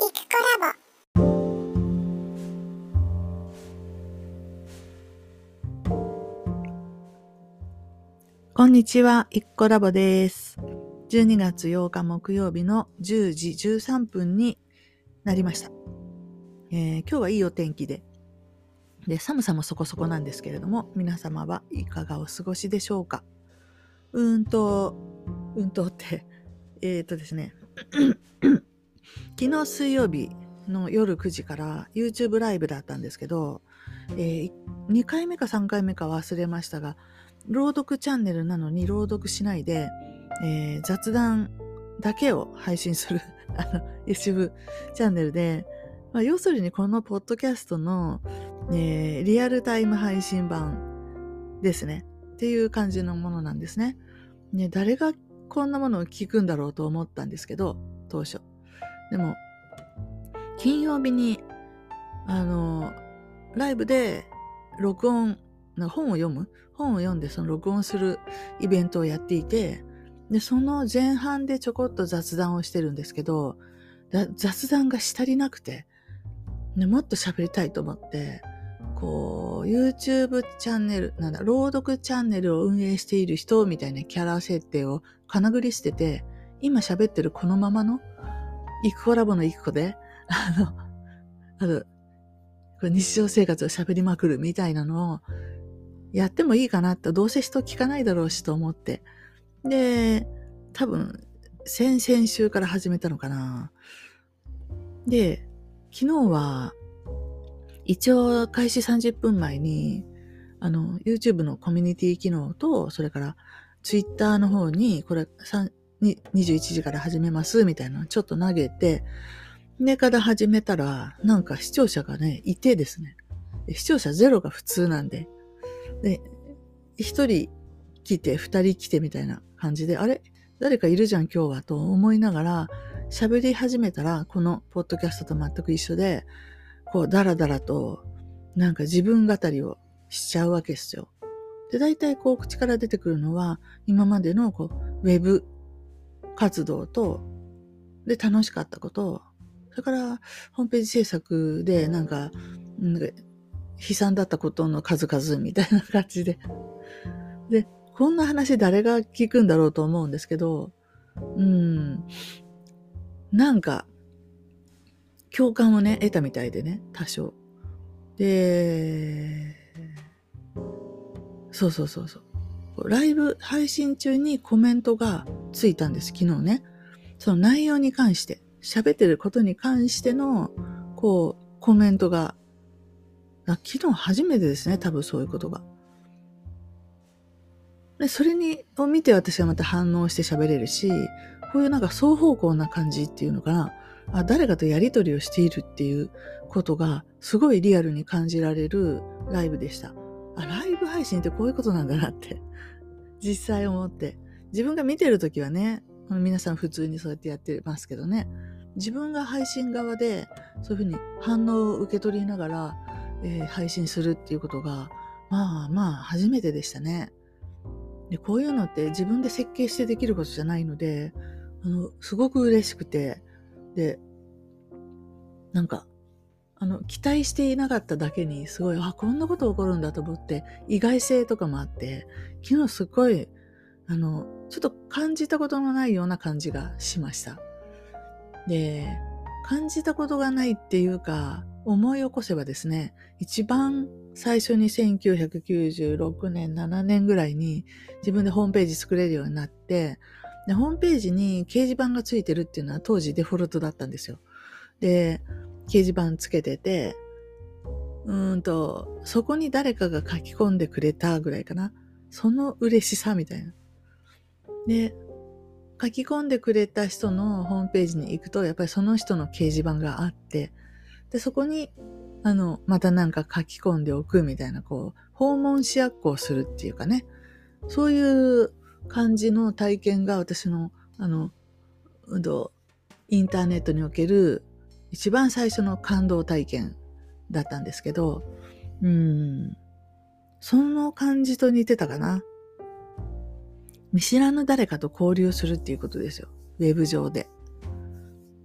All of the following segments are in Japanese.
イクコラボこんにちは、いっこラボです。12月8日木曜日の10時13分になりました。えー今日はいいお天気で、で、寒さもそこそこなんですけれども、皆様はいかがお過ごしでしょうかうーんと、うんとって、えー、とですね、昨日水曜日の夜9時から YouTube ライブだったんですけど、え2回目か3回目か忘れましたが、朗読チャンネルなのに朗読しないで、えー雑談だけを配信する YouTube チャンネルで、まあ、要するにこのポッドキャストの、えーリアルタイム配信版ですねっていう感じのものなんですね。ね誰がこんなものを聞くんだろうと思ったんですけど当初。でも金曜日にあのライブで録音な本を読む？本を読んでその録音するイベントをやっていて、で、その前半でちょこっと雑談をしてるんですけど、雑談がし足りなくて、でもっと喋りたいと思って、こう、YouTube チャンネル、なんだ、朗読チャンネルを運営している人みたいなキャラ設定をかなぐり捨てて、今喋ってるこのままの、イクコラボのイクコで、あの、あの、日常生活を喋りまくるみたいなのをやってもいいかなって、どうせ人聞かないだろうしと思って。で、多分、先々週から始めたのかな。で、昨日は、一応開始30分前に、あの、YouTube のコミュニティ機能と、それから Twitter の方に、これ、に21時から始めます、みたいなのちょっと投げて、でから始めたら、なんか視聴者がね、いてですね。視聴者ゼロが普通なんで、で、一人来て、二人来てみたいな感じで、あれ？誰かいるじゃん今日はと思いながら、喋り始めたら、このポッドキャストと全く一緒で、こう、ダラダラと、なんか自分語りをしちゃうわけですよ。で、大体こう、口から出てくるのは、今までのこう、ウェブ活動と、で、楽しかったこと、それから、ホームページ制作で、なんか、悲惨だったことの数々みたいな感じで。で、こんな話誰が聞くんだろうと思うんですけど、うん、なんか、共感をね、得たみたいでね、多少。で、そうそうそうそう。ライブ配信中にコメントがついたんです、昨日ね。その内容に関して、喋ってることに関しての、こう、コメントが昨日初めてですね、多分そういうことが。で、それに、を見て私はまた反応して喋れるし、こういうなんか双方向な感じっていうのかな。あ、誰かとやりとりをしているっていうことが、すごいリアルに感じられるライブでした。あ、ライブ配信ってこういうことなんだなって、実際思って。自分が見てるときはね、皆さん普通にそうやってやってますけどね。自分が配信側で、そういうふうに反応を受け取りながら、えー配信するっていうことが、まあまあ初めてでしたね。で、こういうのって自分で設計してできることじゃないので、あの、すごく嬉しくて、で、なんか、あの、期待していなかっただけに、すごい、あ、こんなこと起こるんだと思って、意外性とかもあって、昨日すごい、あの、ちょっと感じたことのないような感じがしました。で、感じたことがないっていうか、思い起こせばですね、一番最初に1996年、7年ぐらいに自分でホームページ作れるようになって、で、ホームページに掲示板がついてるっていうのは当時デフォルトだったんですよ。で、示板つけてて、うんと、そこに誰かが書き込んでくれたぐらいかな。その嬉しさみたいな。で、書き込んでくれた人のホームページに行くと、やっぱりその人の掲示板があって、で、そこに、あの、またなんか書き込んでおくみたいな、こう、訪問しやっこをするっていうかね、そういう感じの体験が私の、あの、うんとインターネットにおける一番最初の感動体験だったんですけど、うん、その感じと似てたかな。見知らぬ誰かと交流するっていうことですよ。ウェブ上で。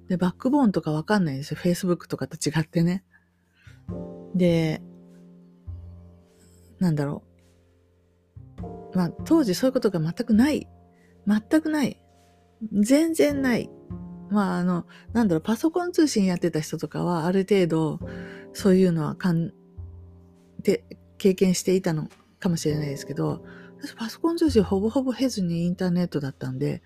で、バックボーンとかわかんないんですよ。Facebook とかと違ってね。で、なんだろう。まあ、当時そういうことが全くない。全くない。全然ない。まあ、あの、なんだろう、パソコン通信やってた人とかは、ある程度、そういうのはかん、で、経験していたのかもしれないですけど、私パソコン通信ほぼほぼ経ずにインターネットだったんで、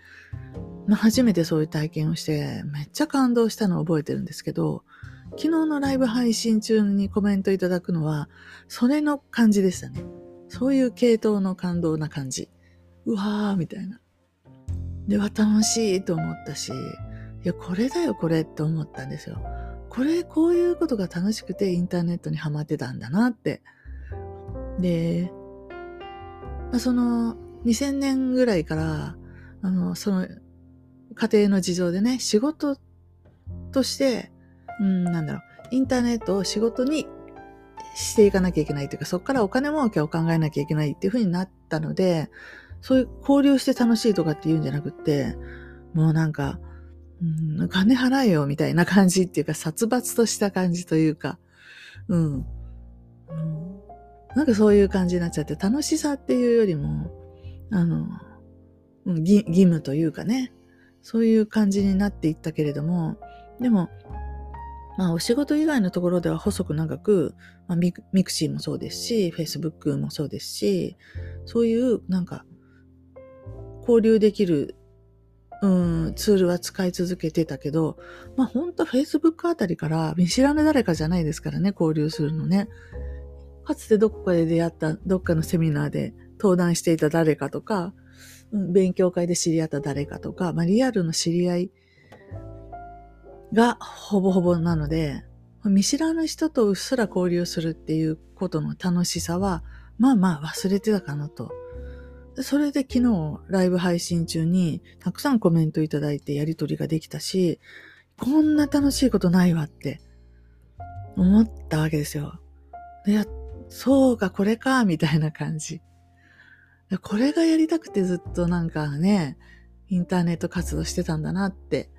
まあ、初めてそういう体験をして、めっちゃ感動したのを覚えてるんですけど、昨日のライブ配信中にコメントいただくのは、それの感じでしたね。そういう系統の感動な感じ。うわー、みたいな。では楽しいと思ったし、いや、これだよ、これって思ったんですよ。これ、こういうことが楽しくてインターネットにハマってたんだなって。で、まあ、その2000年ぐらいから、あの、その家庭の事情でね、仕事として、うん、なんだろう、インターネットを仕事にしていかなきゃいけないというか、そこからお金儲けを考えなきゃいけないっていう風になったので、そういう交流して楽しいとかっていうんじゃなくって、もうなんか、うん、金払えよみたいな感じっていうか、殺伐とした感じというか、うん。うん。なんかそういう感じになっちゃって、楽しさっていうよりも、あの、うん義義務というかね、そういう感じになっていったけれども、でも、まあお仕事以外のところでは細く長く、まあ、ミクミクシーもそうですし、Facebook もそうですし、そういうなんか交流できる、うん、ツールは使い続けてたけど、まあほんと Facebook あたりから見知らぬ誰かじゃないですからね、交流するのね。かつてどこかで出会った、どっかのセミナーで登壇していた誰かとか、うん勉強会で知り合った誰かとか、まあリアルの知り合いがほぼほぼなので、見知らぬ人とうっすら交流するっていうことの楽しさは、まあまあ忘れてたかなと。それで昨日ライブ配信中にたくさんコメントいただいてやりとりができたし、こんな楽しいことないわって思ったわけですよ。でやそうか、これか、みたいな感じ。これがやりたくてずっとなんかね、インターネット活動してたんだなって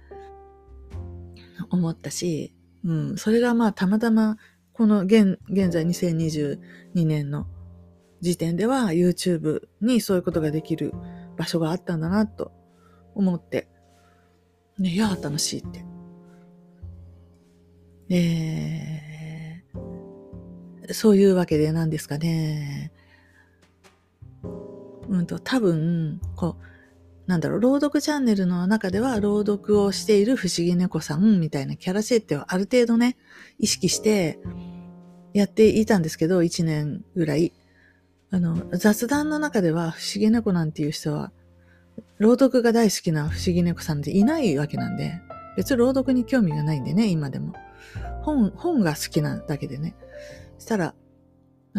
思ったし、うん、それがまあたまたまこの現現在2022年の時点では YouTube にそういうことができる場所があったんだなと思って、ね、いや、楽しいって。えー、そういうわけで何ですかね。うんと、多分、こう、なんだろう、朗読チャンネルの中では朗読をしている不思議猫さんみたいなキャラ設定をある程度ね、意識してやっていたんですけど、1年ぐらい。あの、雑談の中では不思議猫なんていう人は、朗読が大好きな不思議猫さんっていないわけなんで、別に朗読に興味がないんでね、今でも。本、本が好きなだけでね。したら、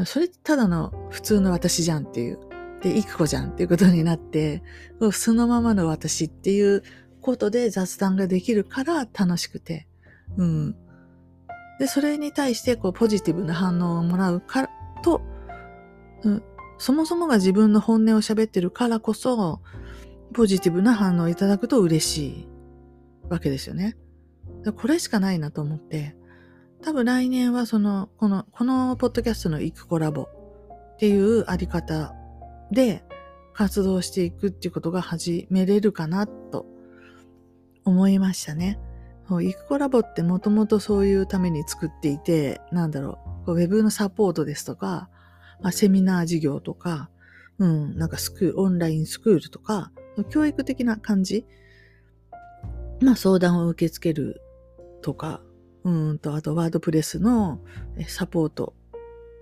それただの普通の私じゃんっていう。で、いく子じゃんっていうことになって、そのままの私っていうことで雑談ができるから楽しくて。うん。で、それに対してこうポジティブな反応をもらうからと、うん、そもそもが自分の本音を喋ってるからこそ、ポジティブな反応をいただくと嬉しいわけですよね。これしかないなと思って、多分来年はその、この、このポッドキャストのイクコラボっていうあり方で活動していくっていうことが始めれるかなと思いましたね。イクコラボってもともとそういうために作っていて、なんだろう、ウェブのサポートですとか、まあ、セミナー事業とか、うん、なんかスクール、オンラインスクールとか、教育的な感じ。まあ相談を受け付けるとか、うんと、あとワードプレスのサポート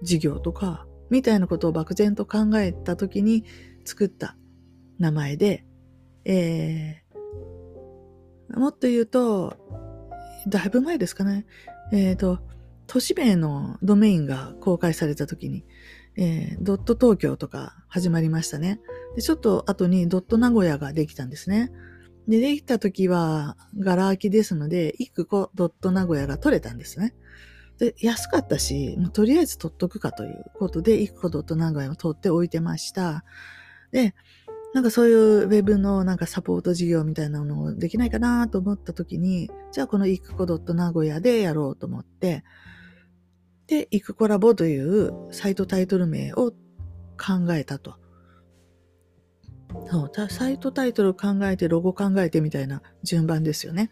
事業とか、みたいなことを漠然と考えたときに作った名前で、えー、もっと言うと、だいぶ前ですかね。えっ、ー、と、都市名のドメインが公開されたときに、えー、ドット東京とか始まりましたね。で、ちょっと後にドット名古屋ができたんですね。で、できた時は、ガラ空きですので、一個ドット名古屋が取れたんですね。で、安かったし、もうとりあえず取っとくかということで、一個ドット名古屋を取っておいてました。で、なんかそういうウェブのなんかサポート事業みたいなのをできないかなと思った時に、じゃあこのイクコドット名古屋でやろうと思って、で、イクコラボというサイトタイトル名を考えたと。そう、サイトタイトル考えて、ロゴ考えてみたいな順番ですよね。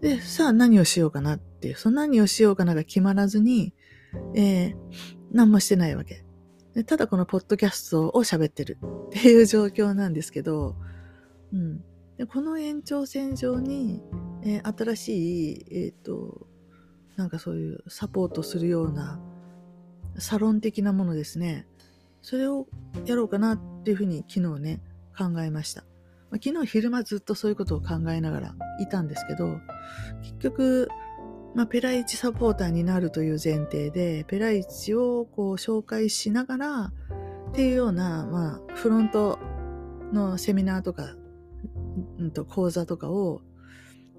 で、さあ何をしようかなっていう、その何をしようかなが決まらずに、えー、何もしてないわけ。ただこのポッドキャストを喋ってるっていう状況なんですけど、うん。でこの延長線上に、えー、新しい、えっ、ー、と、なんかそういうサポートするようなサロン的なものですね。それをやろうかなっていうふうに昨日ね、考えました。ま、昨日昼間ずっとそういうことを考えながらいたんですけど、結局、まあ、ペライチサポーターになるという前提で、ペライチをこう紹介しながらっていうような、まあ、フロントのセミナーとか、うんと講座とかを、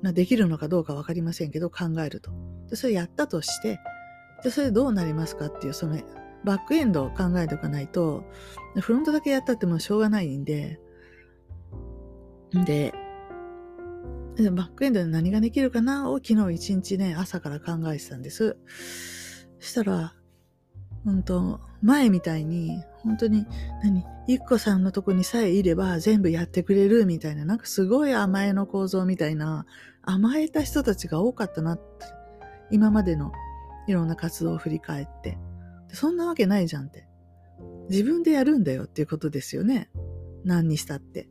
ま、できるのかどうかわかりませんけど考えると。で、それやったとして、で、それどうなりますかっていう、そのバックエンドを考えておかないと、フロントだけやったってもうしょうがないんで、で、バックエンドで何ができるかなを昨日一日ね、朝から考えてたんです。そしたら、本当前みたいに、本当に、何、ゆっこさんのとこにさえいれば全部やってくれるみたいな、なんかすごい甘えの構造みたいな、甘えた人たちが多かったなって、今までのいろんな活動を振り返って。そんなわけないじゃんって。自分でやるんだよっていうことですよね。何にしたって。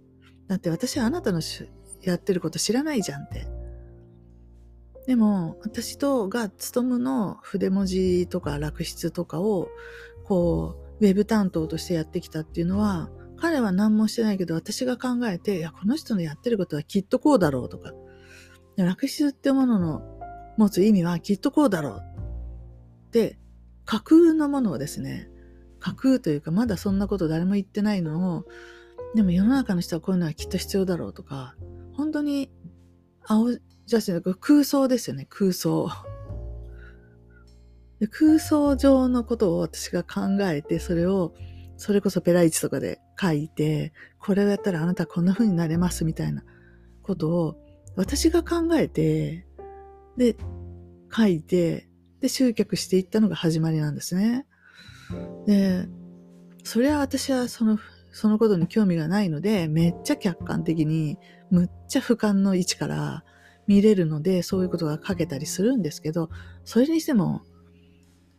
だって私はあなたのやってること知らないじゃんって。でも、私とが勤むの筆文字とか楽筆とかを、こう、ウェブ担当としてやってきたっていうのは、彼は何もしてないけど、私が考えて、いや、この人のやってることはきっとこうだろうとか、楽筆ってものの持つ意味はきっとこうだろうって架空のものをですね、架空というか、まだそんなこと誰も言ってないのを、でも世の中の人はこういうのはきっと必要だろうとか、本当に青写真の空想ですよね、空想。空想上のことを私が考えて、それを、それこそペライチとかで書いて、これをやったらあなたこんな風になれますみたいなことを私が考えて、で、書いて、で、集客していったのが始まりなんですね。で、それは私はその、そのことに興味がないので、めっちゃ客観的に、むっちゃ俯瞰の位置から見れるので、そういうことが書けたりするんですけど、それにしても、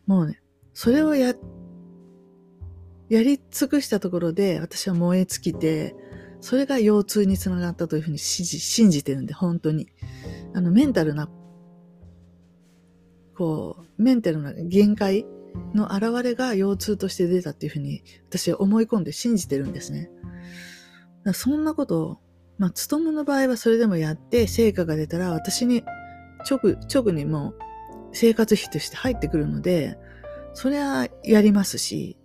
もうね、それをや、やり尽くしたところで、私は燃え尽きて、それが腰痛につながったというふうに信じてるんで、本当に。あの、メンタルなこう、メンタルな限界の現れが腰痛として出たっていうふうに私は思い込んで信じてるんですね。そんなことを、まあ、勤むの場合はそれでもやって成果が出たら私に直、直にもう生活費として入ってくるので、それはやりますし、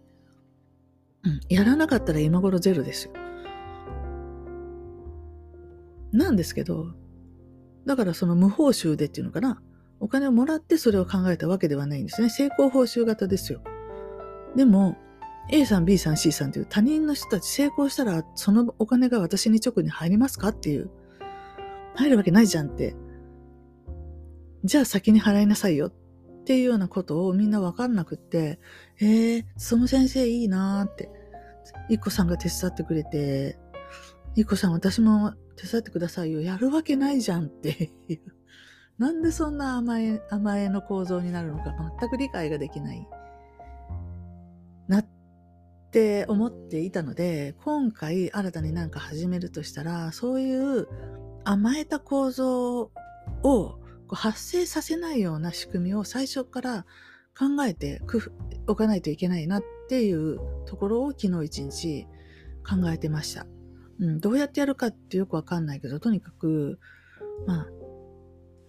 うん、やらなかったら今頃ゼロですよ。なんですけど、だからその無報酬でっていうのかな。お金をもらってそれを考えたわけではないんですね。成功報酬型ですよ。でも、A さん、B さん、C さんという他人の人たち成功したらそのお金が私に直に入りますかっていう。入るわけないじゃんって。じゃあ先に払いなさいよっていうようなことをみんなわかんなくって、えー、その先生いいなーって。いっこさんが手伝ってくれて、いっこさん私も手伝ってくださいよ。やるわけないじゃんっていう。なんでそんな甘え、甘えの構造になるのか全く理解ができない。なって思っていたので、今回新たになんか始めるとしたら、そういう甘えた構造を発生させないような仕組みを最初から考えておかないといけないなっていうところを昨日一日考えてました。うん、どうやってやるかってよくわかんないけど、とにかく、まあ、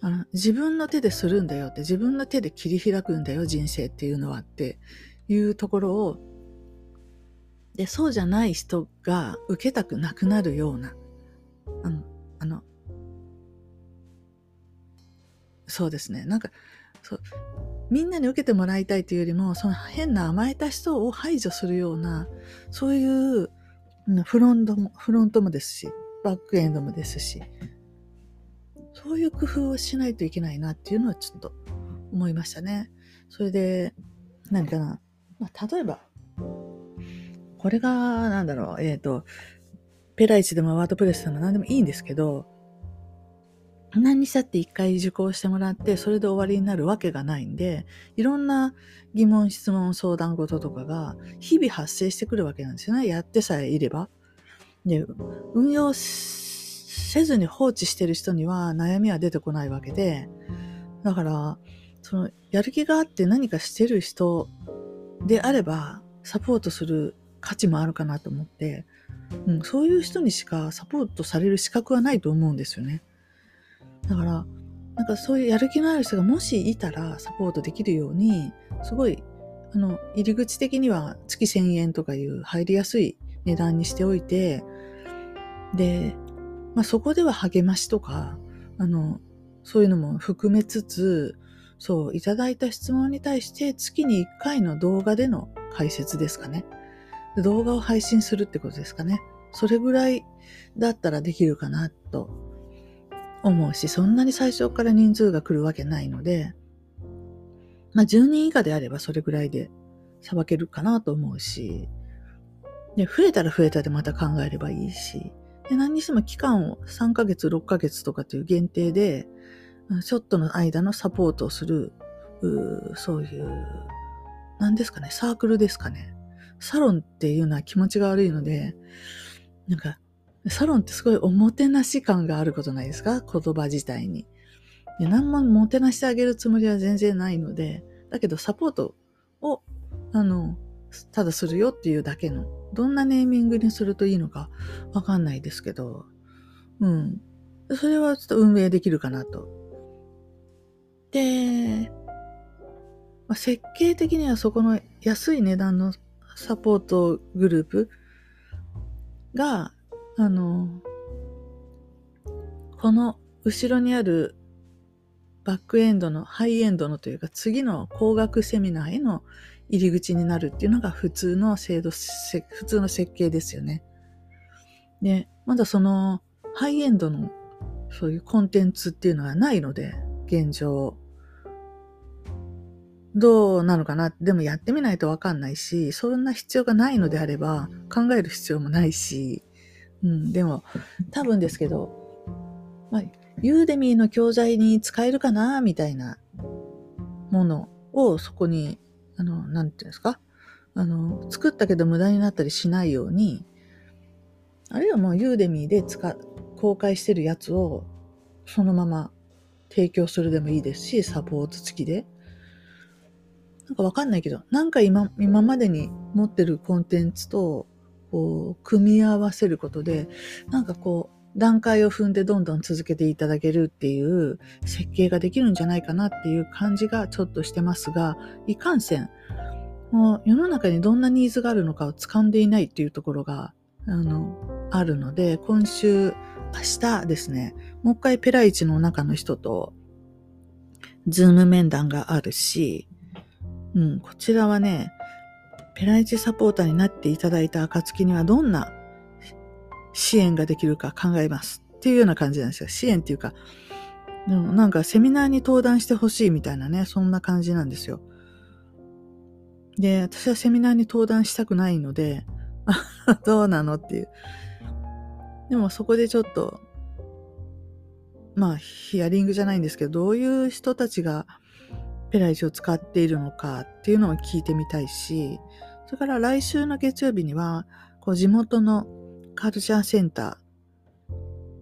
あの自分の手でするんだよって自分の手で切り開くんだよ人生っていうのはっていうところをでそうじゃない人が受けたくなくなるようなそうですねなんかそうみんなに受けてもらいたいというよりもその変な甘えた人を排除するようなそういうフロントも、フロントもですし、バックエンドもですし、そういう工夫をしないといけないなっていうのはちょっと思いましたね。それで、何かな。まあ、例えば、これが、なんだろう、えっ、と、ペライチでもワードプレスでも何でもいいんですけど、何にしたって一回受講してもらって、それで終わりになるわけがないんで、いろんな疑問、質問、相談事とかが日々発生してくるわけなんですよね。やってさえいれば。で、運用せずに放置してる人には悩みは出てこないわけで、だから、その、やる気があって何かしてる人であれば、サポートする価値もあるかなと思って、うん、そういう人にしかサポートされる資格はないと思うんですよね。だから、なんかそういうやる気のある人がもしいたらサポートできるように、すごい、あの、入り口的には月1000円とかいう入りやすい値段にしておいて、で、まあそこでは励ましとか、あの、そういうのも含めつつ、そう、いただいた質問に対して月に1回の動画での解説ですかね。動画を配信するってことですかね。それぐらいだったらできるかなと思うし、そんなに最初から人数が来るわけないので、まあ10人以下であればそれぐらいでさばけるかなと思うし、で、増えたら増えたでまた考えればいいし、で何にしても期間を3ヶ月、6ヶ月とかという限定で、ちょっとの間のサポートをする、うそういう、何ですかね、サークルですかね。サロンっていうのは気持ちが悪いので、なんか、サロンってすごいおもてなし感があることないですか？言葉自体に。で何ももてなしてあげるつもりは全然ないので、だけどサポートを、あの、ただするよっていうだけの、どんなネーミングにするといいのかわかんないですけど、うん。それはちょっと運営できるかなと。で、まあ、設計的にはそこの安い値段のサポートグループが、あの、この後ろにあるバックエンドのハイエンドのというか次の工学セミナーへの入り口になるっていうのが普通の制度、普通の設計ですよね。で、まだそのハイエンドのそういうコンテンツっていうのはないので、現状。どうなのかな？でもやってみないとわかんないし、そんな必要がないのであれば考える必要もないし、うん、でも多分ですけど、まあ、ユーデミーの教材に使えるかなみたいなものをそこに、あの、なんていうんですかあの、作ったけど無駄になったりしないように、あるいはもうユーデミーで使、公開してるやつをそのまま提供するでもいいですし、サポート付きで。なんかわかんないけど、なんか今、今までに持ってるコンテンツと、こう、組み合わせることで、なんかこう、段階を踏んでどんどん続けていただけるっていう設計ができるんじゃないかなっていう感じがちょっとしてますが、いかんせん、もう世の中にどんなニーズがあるのかを掴んでいないっていうところが、あの、あるので、今週、明日ですね、もう一回ペライチの中の人と、ズーム面談があるし、うん、こちらはね、ペライチサポーターになっていただいた暁にはどんな支援ができるか考えますっていうような感じなんですよ。支援っていうか、でもなんかセミナーに登壇してほしいみたいなね、そんな感じなんですよ。で、私はセミナーに登壇したくないので、どうなのっていう。でもそこでちょっと、まあ、ヒアリングじゃないんですけど、どういう人たちがペライチを使っているのかっていうのを聞いてみたいし、それから来週の月曜日には、こう地元のカルチャーセンタ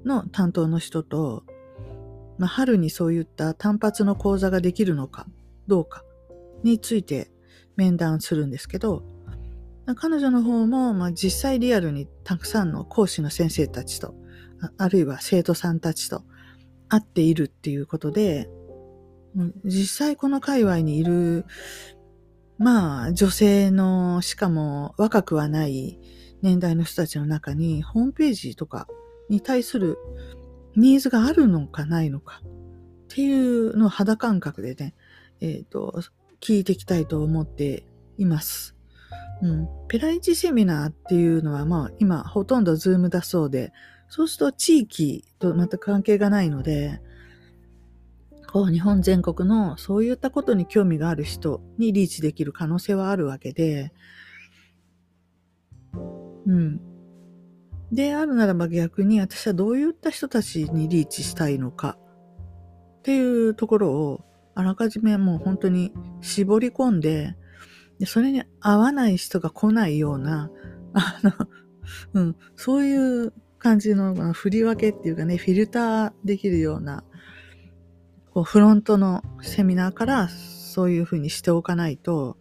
ーの担当の人と、まあ、春にそういった単発の講座ができるのかどうかについて面談するんですけど、彼女の方も、まあ、実際リアルにたくさんの講師の先生たちと、あるいは生徒さんたちと会っているっていうことで、実際この界隈にいる、まあ女性の、しかも若くはない年代の人たちの中にホームページとかに対するニーズがあるのかないのかっていうのを肌感覚でね、えっ、と、聞いていきたいと思っています。うん。ペライチセミナーっていうのは、まあ、今、ほとんどズームだそうで、そうすると地域と全く関係がないので、こう、日本全国のそういったことに興味がある人にリーチできる可能性はあるわけで、うん。であるならば逆に私はどういった人たちにリーチしたいのかっていうところをあらかじめもう本当に絞り込んで、でそれに合わない人が来ないような、あの、うん、そういう感じの振り分けっていうかね、フィルターできるような、こうフロントのセミナーからそういうふうにしておかないと、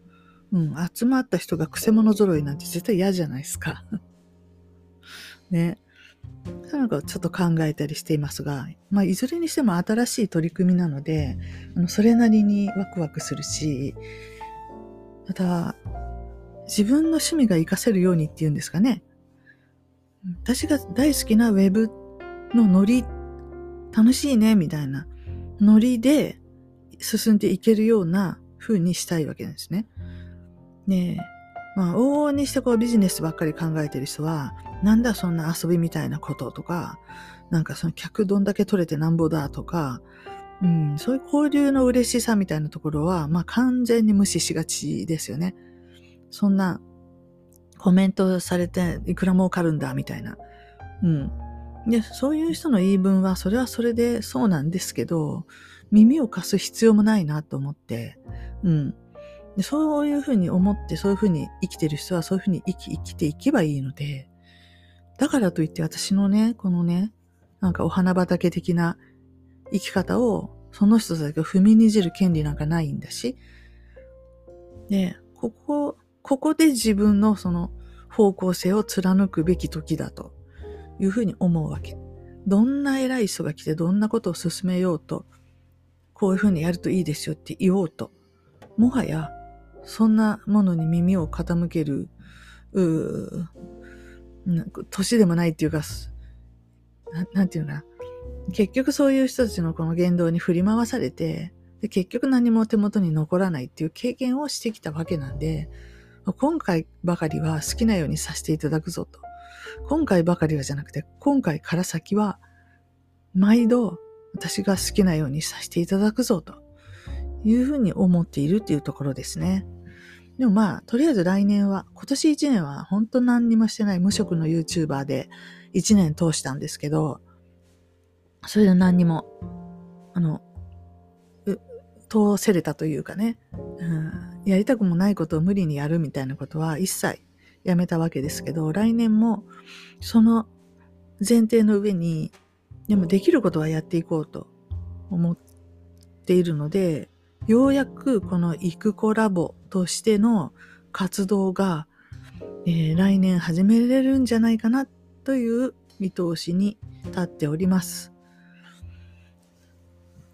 うん、集まった人が癖者揃いなんて絶対嫌じゃないですか。ね。そういうのちょっと考えたりしていますが、まあ、いずれにしても新しい取り組みなので、あのそれなりにワクワクするし、また、自分の趣味が活かせるようにっていうんですかね。私が大好きなウェブのノリ、楽しいね、みたいなノリで進んでいけるような風にしたいわけなんですね。ねえ、まあ、往々にしてこうビジネスばっかり考えてる人は、なんだそんな遊びみたいなこととか、なんかその客どんだけ取れてなんぼだとか、うん、そういう交流の嬉しさみたいなところは、まあ完全に無視しがちですよね。そんなコメントされていくら儲かるんだみたいな。うん。で、そういう人の言い分は、それはそれでそうなんですけど、耳を貸す必要もないなと思って、うん。でそういうふうに思って、そういうふうに生きてる人はそういうふうに生き、生きていけばいいので、だからといって私のね、このね、なんかお花畑的な生き方を、その人たちが踏みにじる権利なんかないんだし、で、ここ、ここで自分のその方向性を貫くべき時だと。いうふうに思うわけ。どんな偉い人が来てどんなことを進めようと、こういうふうにやるといいですよって言おうと、もはやそんなものに耳を傾ける、うなん年でもないっていうか、なんていうかな。結局そういう人たちのこの言動に振り回されて、で結局何も手元に残らないっていう経験をしてきたわけなんで、今回ばかりは好きなようにさせていただくぞと。今回ばかりはじゃなくて、今回から先は、毎度私が好きなようにさせていただくぞというふうに思っているっていうところですね。でもまあ、とりあえず来年は、今年1年は本当何にもしてない無職の YouTuber で1年通したんですけど、それで何にも、あの、通せれたというかね、うん、やりたくもないことを無理にやるみたいなことは一切やめたわけですけど、来年もその前提の上に、でもできることはやっていこうと思っているので、ようやくこのイクコラボとしての活動が、えー来年始めれるんじゃないかなという見通しに立っております。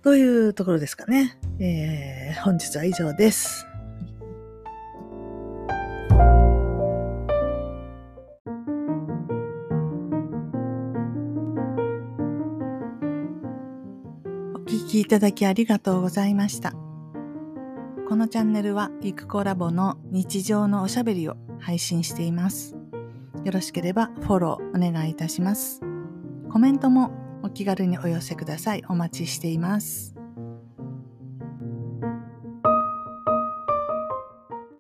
というところですかね。えー本日は以上です。いただきありがとうございました。このチャンネルはイクコラボの日常のおしゃべりを配信しています。よろしければフォローお願いいたします。コメントもお気軽にお寄せください。お待ちしています。